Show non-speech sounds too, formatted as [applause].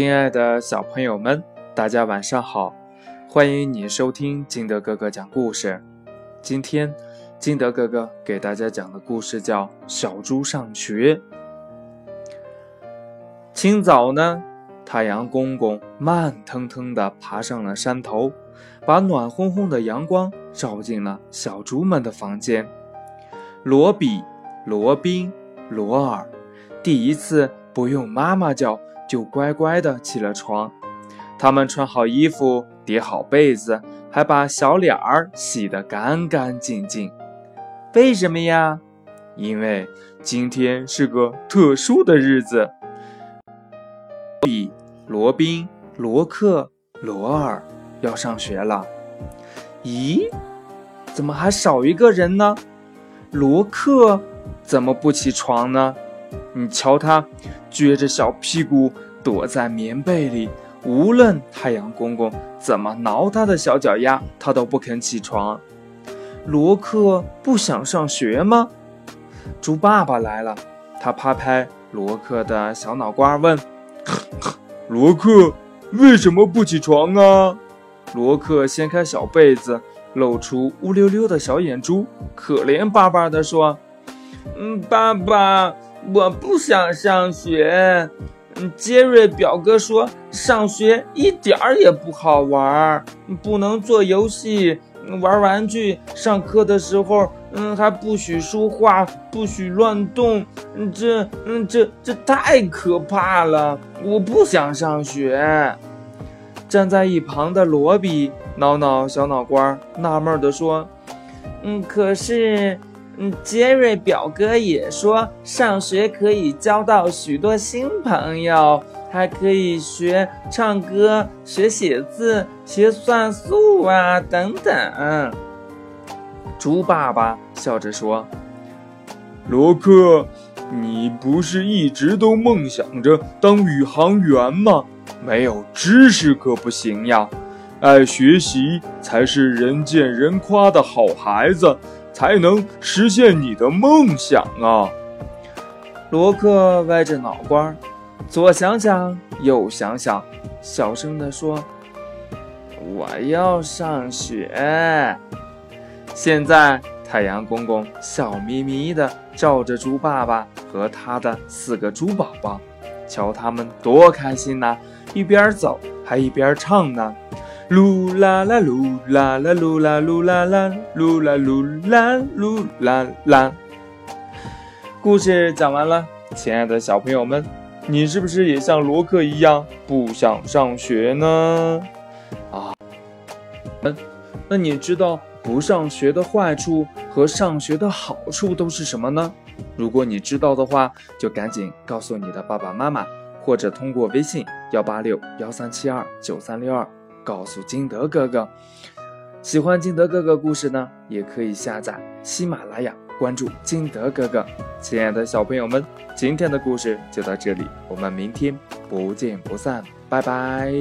亲爱的小朋友们，大家晚上好！欢迎你收听金德哥哥讲故事。今天，金德哥哥给大家讲的故事叫《小猪上学》。清早呢，太阳公公慢腾腾地爬上了山头，把暖烘烘的阳光照进了小猪们的房间。罗比、罗宾、罗尔第一次不用妈妈叫。就乖乖的起了床，他们穿好衣服，叠好被子，还把小脸儿洗得干干净净。为什么呀？因为今天是个特殊的日子。比、罗宾、罗克、罗尔要上学了。咦，怎么还少一个人呢？罗克怎么不起床呢？你瞧他。撅着小屁股躲在棉被里，无论太阳公公怎么挠他的小脚丫，他都不肯起床。罗克不想上学吗？猪爸爸来了，他拍拍罗克的小脑瓜，问：“ [laughs] 罗克为什么不起床啊？”罗克掀开小被子，露出乌溜溜的小眼珠，可怜巴巴地说：“嗯，爸爸。”我不想上学。嗯杰瑞表哥说上学一点儿也不好玩，不能做游戏、玩玩具。上课的时候，嗯，还不许说话，不许乱动。这，嗯，这这太可怕了！我不想上学。站在一旁的罗比挠挠小脑瓜，纳闷地说：“嗯，可是。”嗯，杰瑞表哥也说，上学可以交到许多新朋友，还可以学唱歌、学写字、学算术啊，等等。猪爸爸笑着说：“罗克，你不是一直都梦想着当宇航员吗？没有知识可不行呀！爱学习才是人见人夸的好孩子。”才能实现你的梦想啊！罗克歪着脑瓜，左想想，右想想，小声地说：“我要上学。”现在，太阳公公笑眯眯地照着猪爸爸和他的四个猪宝宝，瞧他们多开心呐！一边走还一边唱呢。噜啦啦噜啦啦噜啦噜啦啦噜啦噜啦噜啦啦。故事讲完了，亲爱的小朋友们，你是不是也像罗克一样不想上学呢？啊，嗯，那你知道不上学的坏处和上学的好处都是什么呢？如果你知道的话，就赶紧告诉你的爸爸妈妈，或者通过微信幺八六幺三七二九三六二。告诉金德哥哥，喜欢金德哥哥故事呢，也可以下载喜马拉雅，关注金德哥哥。亲爱的小朋友们，今天的故事就到这里，我们明天不见不散，拜拜。